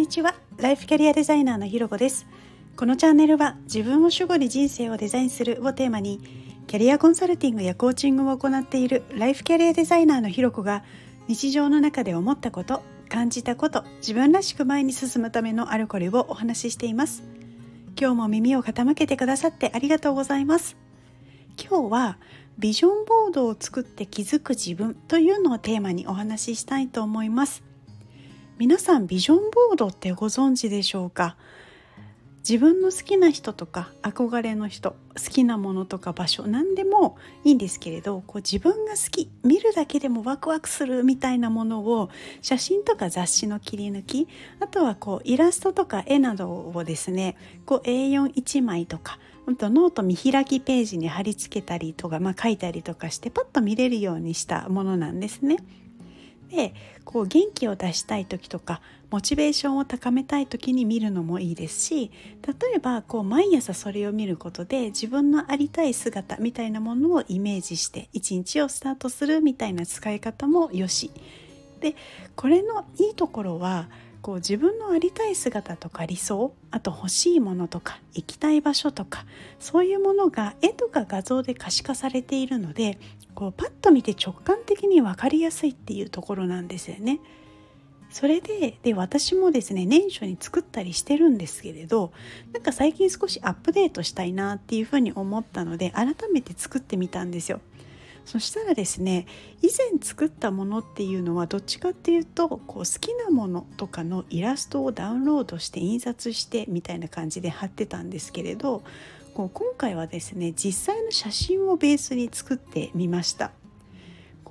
にちは。ライフキャリアデザイナーのひろこです。このチャンネルは自分を主語に人生をデザインするをテーマにキャリアコンサルティングやコーチングを行っているライフキャリアデザイナーのひろこが日常の中で思ったこと感じたこと自分らしく前に進むためのあるこれをお話ししています。今日も耳を傾けてくださってありがとうございます。今日はビジョンボードを作って気づく自分というのをテーマにお話ししたいと思います。皆さんビジョンボードってご存知でしょうか？自分の好きな人とか憧れの人好きなものとか場所何でもいいんですけれどこう自分が好き見るだけでもワクワクするみたいなものを写真とか雑誌の切り抜きあとはこうイラストとか絵などをですねこう A41 枚とかノート見開きページに貼り付けたりとか、まあ、書いたりとかしてパッと見れるようにしたものなんですね。でこう元気を出したい時とかモチベーションを高めたい時に見るのもいいですし例えばこう毎朝それを見ることで自分のありたい姿みたいなものをイメージして一日をスタートするみたいな使い方もよし。でこれのいいところはこう自分のありたい姿とか理想あと欲しいものとか行きたい場所とかそういうものが絵とか画像で可視化されているのでこうパッと見て直感的に分かりやすいっていうところなんですよね。それでで私もですね年初に作ったりしてるんですけれどなんか最近少しアップデートしたいなっていうふうに思ったので改めて作ってみたんですよ。そしたらですね以前作ったものっていうのはどっちかっていうとこう好きなものとかのイラストをダウンロードして印刷してみたいな感じで貼ってたんですけれどこう今回はですね実際の写真をベースに作ってみました。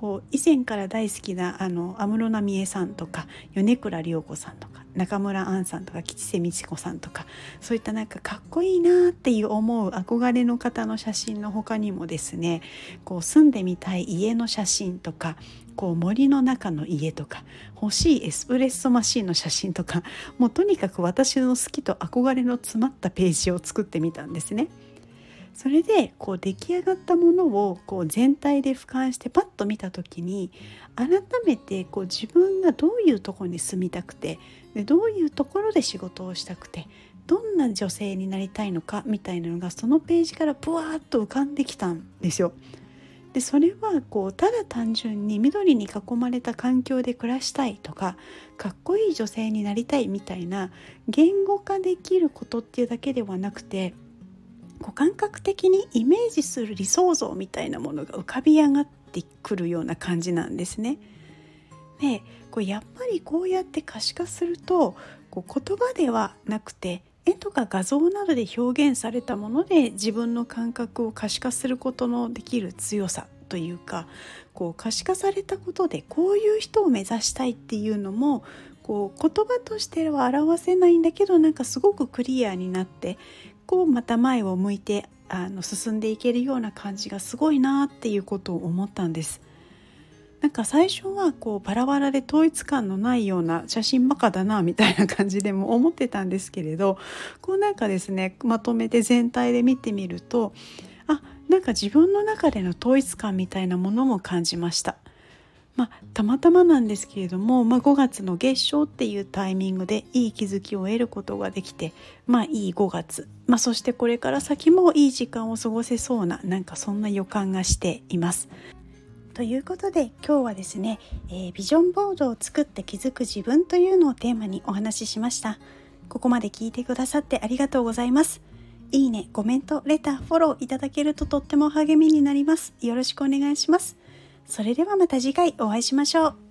こう以前から大好きなあの安室奈美恵さんとか米倉涼子さんとか中村アンさんとか吉瀬美智子さんとかそういったなんかかっこいいなっていう思う憧れの方の写真の他にもですねこう住んでみたい家の写真とかこう森の中の家とか欲しいエスプレッソマシンの写真とかもうとにかく私の好きと憧れの詰まったページを作ってみたんですね。それでこう出来上がったものをこう全体で俯瞰してパッと見た時に改めてこう自分がどういうところに住みたくてでどういうところで仕事をしたくてどんな女性になりたいのかみたいなのがそのページからブワーッと浮かんできたんですよ。でそれはこうただ単純に緑に囲まれた環境で暮らしたいとかかっこいい女性になりたいみたいな言語化できることっていうだけではなくてこう感覚的にイメージする理想像みたいなものが浮かび上がってくるような感じなんですね。でこうやっぱりこうやって可視化するとこう言葉ではなくて絵とか画像などで表現されたもので自分の感覚を可視化することのできる強さというかこう可視化されたことでこういう人を目指したいっていうのもこう言葉としては表せないんだけどなんかすごくクリアになってこうまた前を向いてあの進んでいけるような感じがすごいなっていうことを思ったんです。なんか最初はこうバラバラで統一感のないような写真バカだなみたいな感じでも思ってたんですけれどこうなんかですねまとめて全体で見てみるとあなんか自分の中での統一感みたいなものも感じました。まあ、たまたまなんですけれども、まあ、5月の月賞っていうタイミングでいい気づきを得ることができてまあいい5月、まあ、そしてこれから先もいい時間を過ごせそうななんかそんな予感がしています。ということで今日はですね、えー、ビジョンボードを作って気づく自分というのをテーマにお話ししました。ここまで聞いてくださってありがとうございます。いいね、コメント、レター、フォローいただけるととっても励みになります。よろしくお願いします。それではまた次回お会いしましょう。